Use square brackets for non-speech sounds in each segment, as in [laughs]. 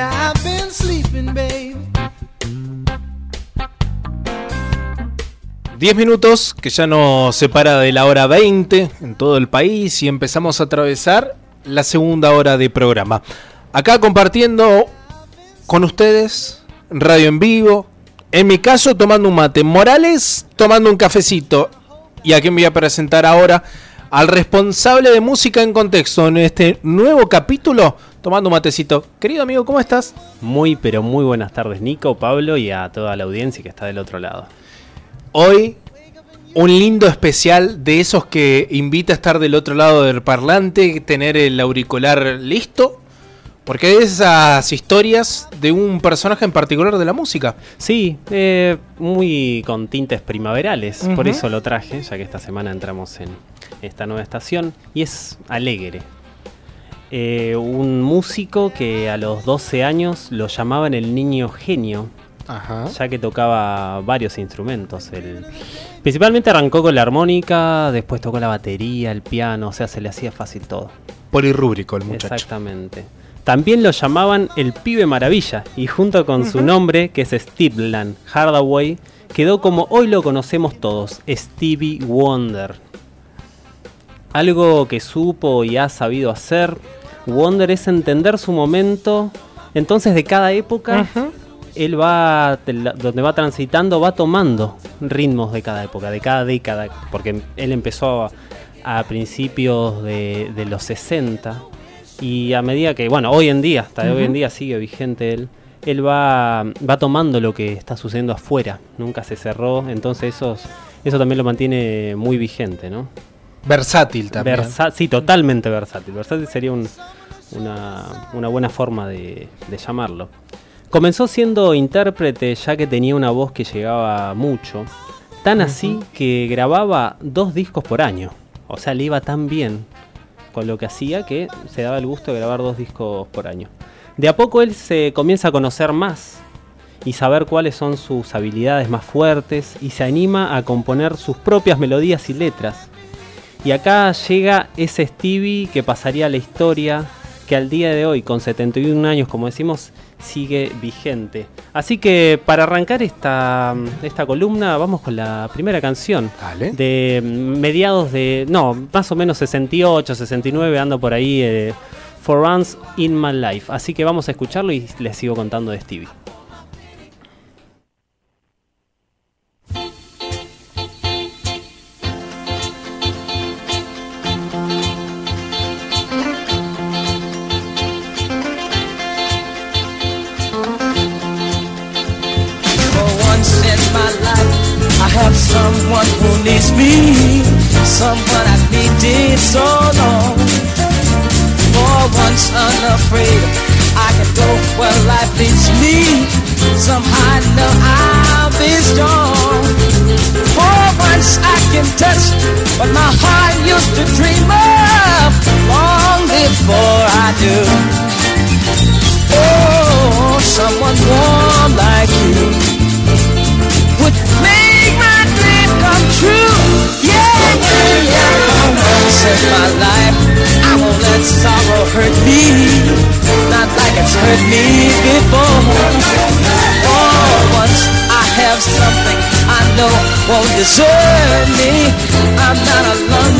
Yeah, I've been sleeping, baby. 10 minutos que ya nos separa de la hora 20 en todo el país y empezamos a atravesar la segunda hora de programa. Acá compartiendo con ustedes radio en vivo, en mi caso tomando un mate, Morales tomando un cafecito y a quien voy a presentar ahora al responsable de música en contexto en este nuevo capítulo tomando un matecito. Querido amigo, ¿cómo estás? Muy, pero muy buenas tardes, Nico, Pablo y a toda la audiencia que está del otro lado. Hoy, un lindo especial de esos que invita a estar del otro lado del parlante, tener el auricular listo. Porque hay esas historias de un personaje en particular de la música. Sí, eh, muy con tintes primaverales, por eso lo traje, ya que esta semana entramos en esta nueva estación, y es alegre, eh, un músico que a los 12 años lo llamaban el niño genio, ya que tocaba varios instrumentos. principalmente arrancó con la armónica, después tocó la batería, el piano, o sea, se le hacía fácil todo. Polirrúbrico el muchacho. Exactamente. También lo llamaban el pibe maravilla y junto con su nombre, que es Steve Hardaway, quedó como hoy lo conocemos todos, Stevie Wonder. Algo que supo y ha sabido hacer Wonder es entender su momento. Entonces de cada época, él va, donde va transitando, va tomando ritmos de cada época, de cada década. Porque él empezó a, principios de, los 60. Y a medida que, bueno, hoy en día, hasta hoy en día sigue vigente él, él va, va tomando lo que está sucediendo afuera. Nunca se cerró. Entonces eso, eso también lo mantiene muy vigente, ¿no? Versátil también. sí, totalmente versátil. Versátil sería un, una, buena forma de, llamarlo. Comenzó siendo intérprete ya que tenía una voz que llegaba mucho, tan así que grababa dos discos por año. O sea, le iba tan bien con lo que hacía que se daba el gusto de grabar dos discos por año. De a poco él se comienza a conocer más y saber cuáles son sus habilidades más fuertes y se anima a componer sus propias melodías y letras. Y acá llega ese Stevie que pasaría a la historia que al día de hoy, con 71 años, como decimos, sigue vigente. Así que para arrancar esta, esta columna, vamos con la primera canción. De mediados de. No, más o menos 68, 69, ando por ahí. Eh, For Runs in My Life. Así que vamos a escucharlo y les sigo contando de Stevie. Unafraid, I can go where life leads me. Somehow I know I'll be strong. For once I can touch what my heart used to dream of long before I do. Oh, someone warm like you would make Once my life, I won't let sorrow hurt me. Not like it's hurt me before. Oh, once I have something I know won't desert me. I'm not alone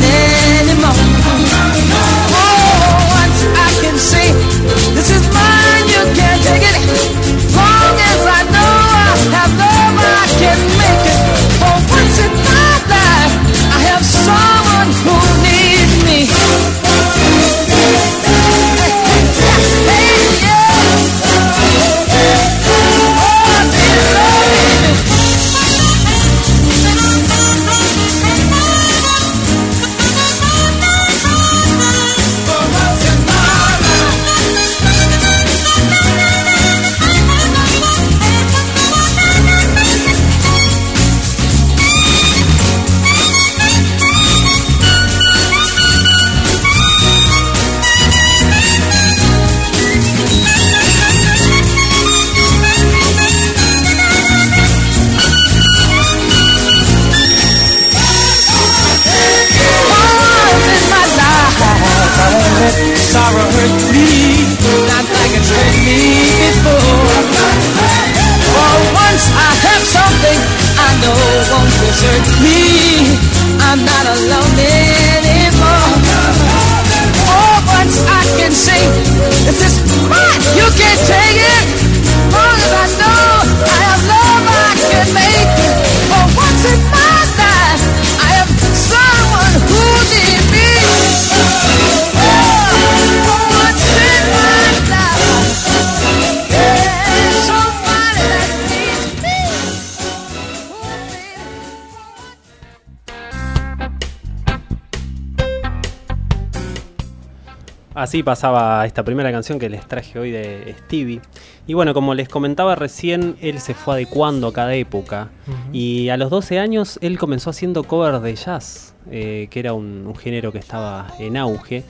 Así pasaba esta primera canción que les traje hoy de Stevie. Y bueno, como les comentaba recién, él se fue adecuando a cada época. Y a los 12 años él comenzó haciendo covers de jazz, eh, que era un, un género que estaba en auge.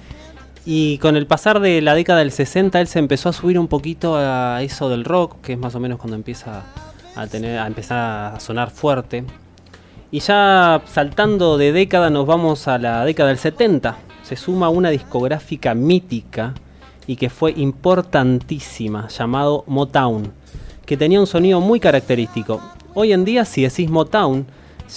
Y con el pasar de la década del 60 él se empezó a subir un poquito a eso del rock, que es más o menos cuando empieza a, tener, a empezar a sonar fuerte. Y ya saltando de década nos vamos a la década del 70. Se suma una discográfica mítica y que fue importantísima, llamado Motown, que tenía un sonido muy característico. Hoy en día si decís Motown,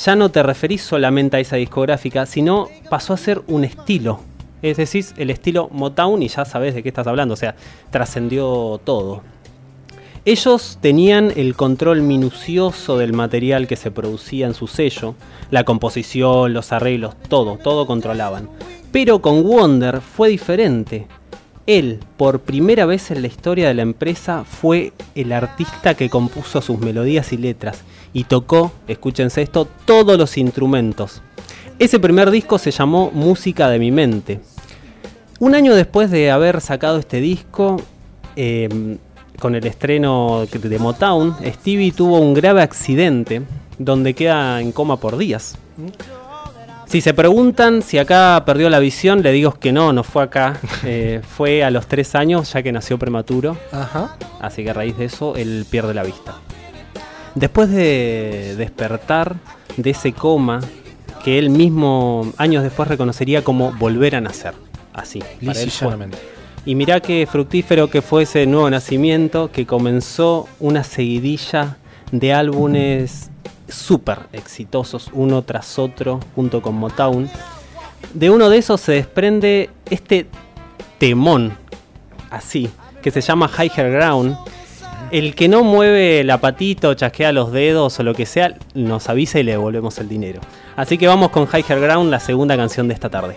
ya no te referís solamente a esa discográfica, sino pasó a ser un estilo. Es decir, el estilo Motown y ya sabes de qué estás hablando, o sea, trascendió todo. Ellos tenían el control minucioso del material que se producía en su sello, la composición, los arreglos, todo, todo controlaban. Pero con Wonder fue diferente. Él, por primera vez en la historia de la empresa, fue el artista que compuso sus melodías y letras y tocó, escúchense esto, todos los instrumentos. Ese primer disco se llamó Música de mi mente. Un año después de haber sacado este disco, eh, con el estreno de Motown, Stevie tuvo un grave accidente donde queda en coma por días. Si se preguntan si acá perdió la visión, le digo que no, no fue acá. [laughs] Eh, fue a los tres años, ya que nació prematuro. Ajá. Así que a raíz de eso, él pierde la vista. Después de despertar de ese coma, que él mismo años después reconocería como volver a nacer. Así. para él fue. Y mirá qué fructífero que fue ese nuevo nacimiento que comenzó una seguidilla de álbumes súper exitosos, uno tras otro, junto con Motown. De uno de esos se desprende este temón, así, que se llama Higher Ground. El que no mueve la patita o chasquea los dedos o lo que sea, nos avisa y le devolvemos el dinero. Así que vamos con Higher Ground, la segunda canción de esta tarde.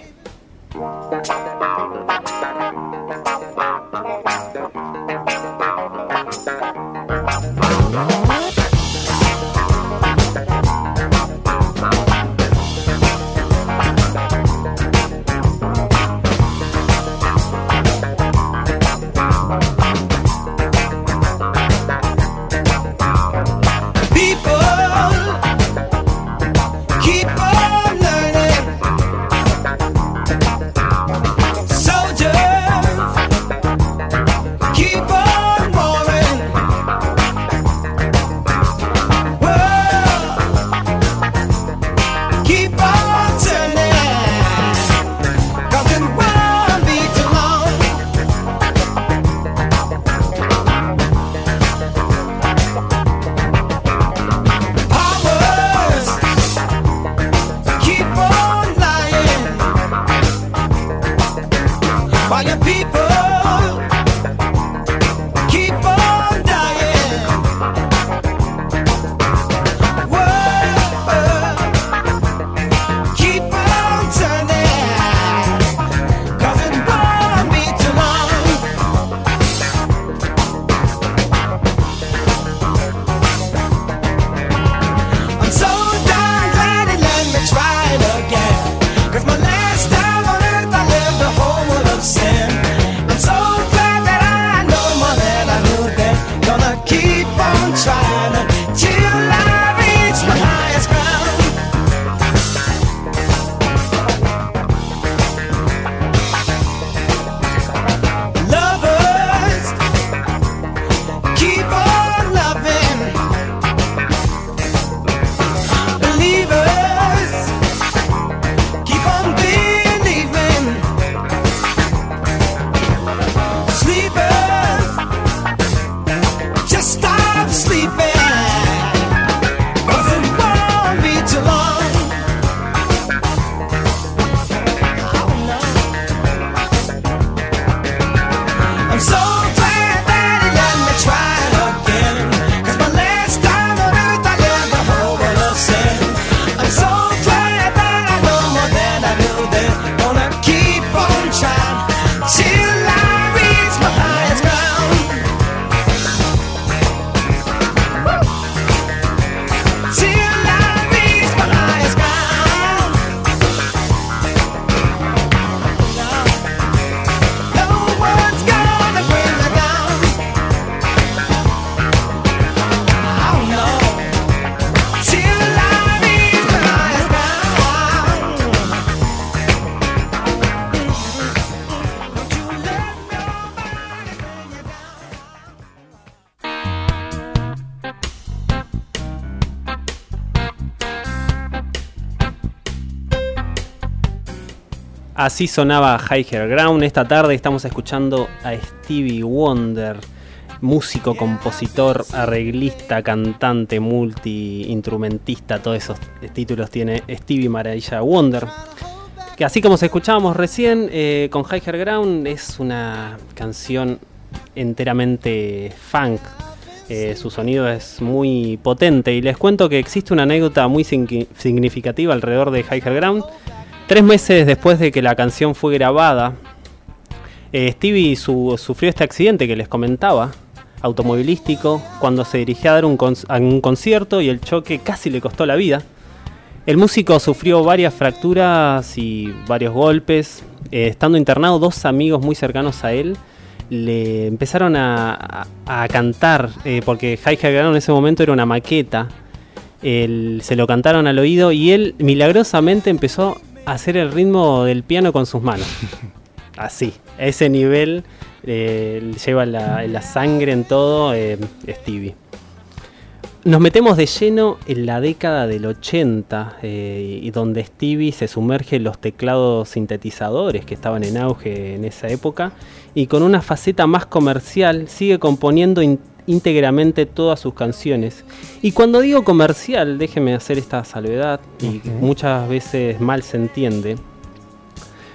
Así sonaba Higher Ground. Esta tarde estamos escuchando a Stevie Wonder, músico, compositor, arreglista, cantante, multi-instrumentista. Todos esos títulos tiene Stevie Maravilla Wonder. Que así como se escuchábamos recién eh, con Higher Ground, es una canción enteramente funk. Eh, su sonido es muy potente y les cuento que existe una anécdota muy signi- significativa alrededor de Higher Ground. Tres meses después de que la canción fue grabada, eh, Stevie su- sufrió este accidente que les comentaba, automovilístico, cuando se dirigía a dar un, concierto y el choque casi le costó la vida. El músico sufrió varias fracturas y varios golpes. Eh, estando internado, dos amigos muy cercanos a él le empezaron a, cantar, eh, porque High Ground en ese momento era una maqueta. Se lo cantaron al oído y él milagrosamente empezó hacer el ritmo del piano con sus manos. [laughs] Así, a ese nivel eh, lleva la, la sangre en todo eh, Stevie. Nos metemos de lleno en la década del 80 eh, y donde Stevie se sumerge en los teclados sintetizadores que estaban en auge en esa época y con una faceta más comercial sigue componiendo in- íntegramente todas sus canciones. Y cuando digo comercial, déjeme hacer esta salvedad y muchas veces mal se entiende,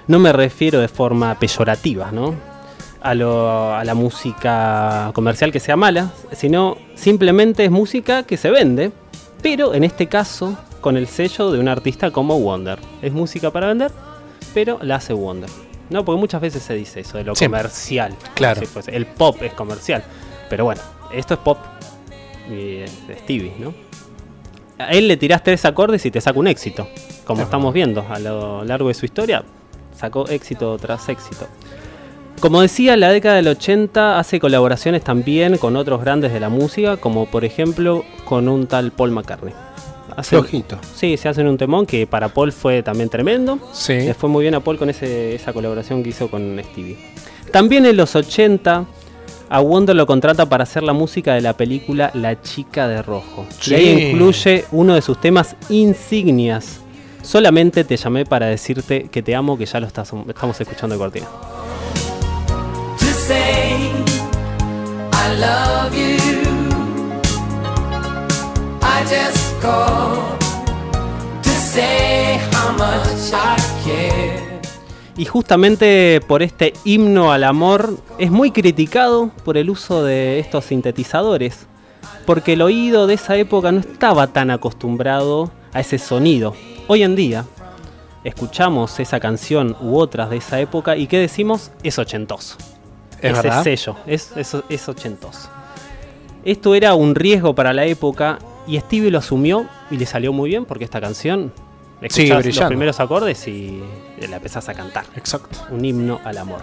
no me refiero de forma peyorativa, ¿no? A, lo- a la música comercial que sea mala, sino simplemente es música que se vende, pero en este caso con el sello de un artista como Wonder. Es música para vender, pero la hace Wonder. No, porque muchas veces se dice eso de lo comercial. Claro. Fuese- El pop es comercial, pero bueno, esto es pop y Stevie, ¿no? A él le tirás tres acordes y te saca un éxito. Como Es estamos viendo a lo largo de su historia, sacó éxito tras éxito. Como decía, la década del 80 hace colaboraciones también con otros grandes de la música, como por ejemplo con un tal Paul McCartney. Hacen- Flojito. Sí, se hacen un temón que para Paul fue también tremendo. Sí. Le fue muy bien a Paul con ese- esa colaboración que hizo con Stevie. También en los 80, a Wonder lo contrata para hacer la música de la película La Chica de Rojo. Sí. Y ahí incluye uno de sus temas insignias. Solamente te llamé para decirte que te amo, que ya lo estás- estamos escuchando de cortina. to say how much I care. Y justamente por este himno al amor es muy criticado por el uso de estos sintetizadores, porque el oído de esa época no estaba tan acostumbrado a ese sonido. Hoy en día escuchamos esa canción u otras de esa época y ¿qué decimos? Es ochentoso. Es ese verdad. sello, es, es, es ochentoso. Esto era un riesgo para la época y Stevie lo asumió y le salió muy bien porque esta canción Escuchás los brillando. primeros acordes y la empezás a cantar. Exacto. Un himno al amor.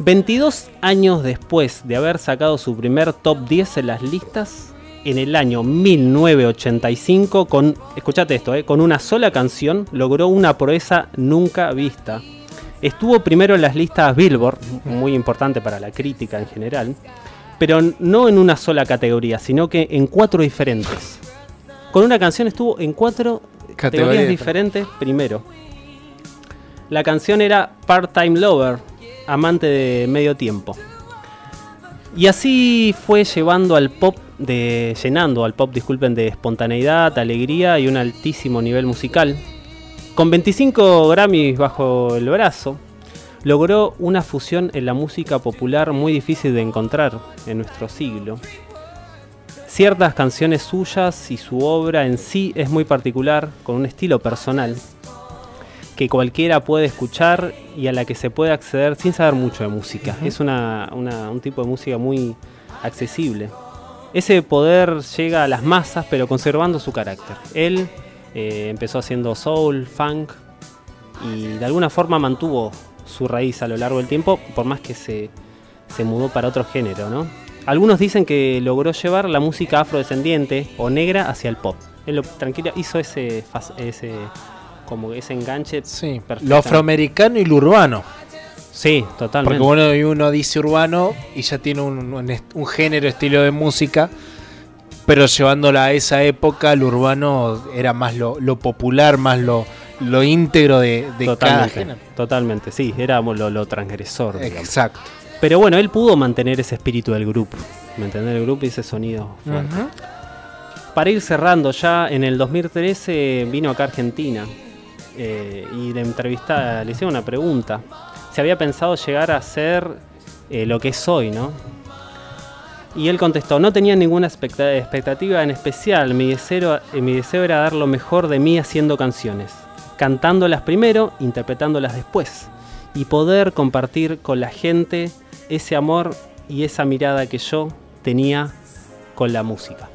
22 años después de haber sacado su primer top 10 en las listas, en el año 1985, con, escuchate esto, eh, con una sola canción, logró una proeza nunca vista. Estuvo primero en las listas Billboard, muy importante para la crítica en general, pero no en una sola categoría, sino que en cuatro diferentes. Con una canción estuvo en cuatro categorías diferentes primero. La canción era Part-Time Lover, amante de medio tiempo. Y así fue llevando al pop de llenando al pop, disculpen, de espontaneidad, alegría y un altísimo nivel musical. Con 25 Grammys bajo el brazo, logró una fusión en la música popular muy difícil de encontrar en nuestro siglo. Ciertas canciones suyas y su obra en sí es muy particular, con un estilo personal que cualquiera puede escuchar y a la que se puede acceder sin saber mucho de música. Es una- una- un tipo de música muy accesible. Ese poder llega a las masas pero conservando su carácter. Él eh, empezó haciendo soul, funk y de alguna forma mantuvo su raíz a lo largo del tiempo por más que se, se mudó para otro género. ¿no? Algunos dicen que logró llevar la música afrodescendiente o negra hacia el pop. Él lo, tranquilo, hizo ese, ese, como ese enganche Sí. Lo afroamericano y lo urbano. Sí, totalmente. Porque bueno, y uno dice urbano y ya tiene un, un un género, estilo de música, pero llevándola a esa época, lo urbano era más lo, lo popular, más lo, lo íntegro de, de cada totalmente, género. totalmente, sí, era lo, lo transgresor. digamos. Exacto. Pero bueno, él pudo mantener ese espíritu del grupo, ¿me entendés? El grupo y ese sonido fuerte. Para ir cerrando, ya en el 2013 vino acá a Argentina eh, y le entrevista, le hicieron una pregunta. Se había pensado llegar a ser eh, lo que es hoy, ¿no? Y él contestó, no tenía ninguna expecta- expectativa en especial, mi deseo, eh, mi deseo era dar lo mejor de mí haciendo canciones, cantándolas primero, interpretándolas después, y poder compartir con la gente ese amor y esa mirada que yo tenía con la música.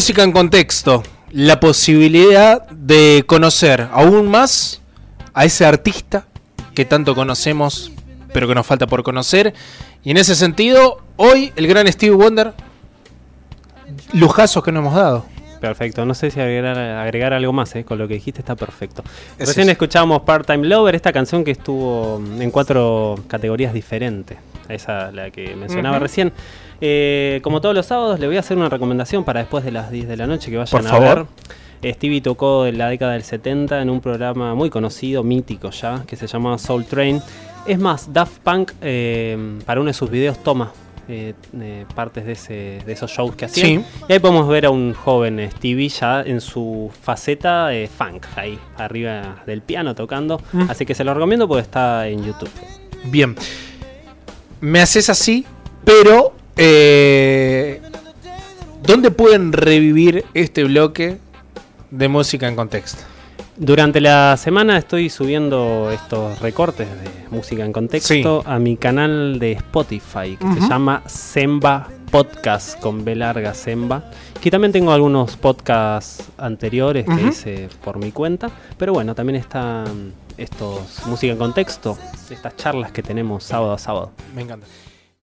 Música en contexto. La posibilidad de conocer aún más a ese artista que tanto conocemos, pero que nos falta por conocer. Y en ese sentido, hoy el gran Steve Wonder, lujazos que nos hemos dado. Perfecto, no sé si agregar, agregar algo más, ¿eh? con lo que dijiste está perfecto. Es Recién eso. escuchamos Part-Time Lover, esta canción que estuvo en cuatro categorías diferentes, esa la que mencionaba recién. Eh, como todos los sábados, le voy a hacer una recomendación para después de las 10 de la noche que vayan Por a favor. ver. Stevie tocó en la década del 70 en un programa muy conocido, mítico ya, que se llamaba Soul Train. Es más, Daft Punk eh, para uno de sus videos toma eh, eh, partes de, ese- de esos shows que hacían. Sí. Y ahí podemos ver a un joven Stevie ya en su faceta eh, funk, ahí arriba del piano tocando. Mm. Así que se lo recomiendo porque está en YouTube. Bien. Me haces así, pero. Eh, ¿Dónde pueden revivir este bloque de música en contexto? Durante la semana estoy subiendo estos recortes de música en contexto a mi canal de Spotify que se llama Semba Podcast con B larga Semba. Que también tengo algunos podcasts anteriores que hice por mi cuenta. Pero bueno, también están estos música en contexto, estas charlas que tenemos sábado a sábado. Me encanta.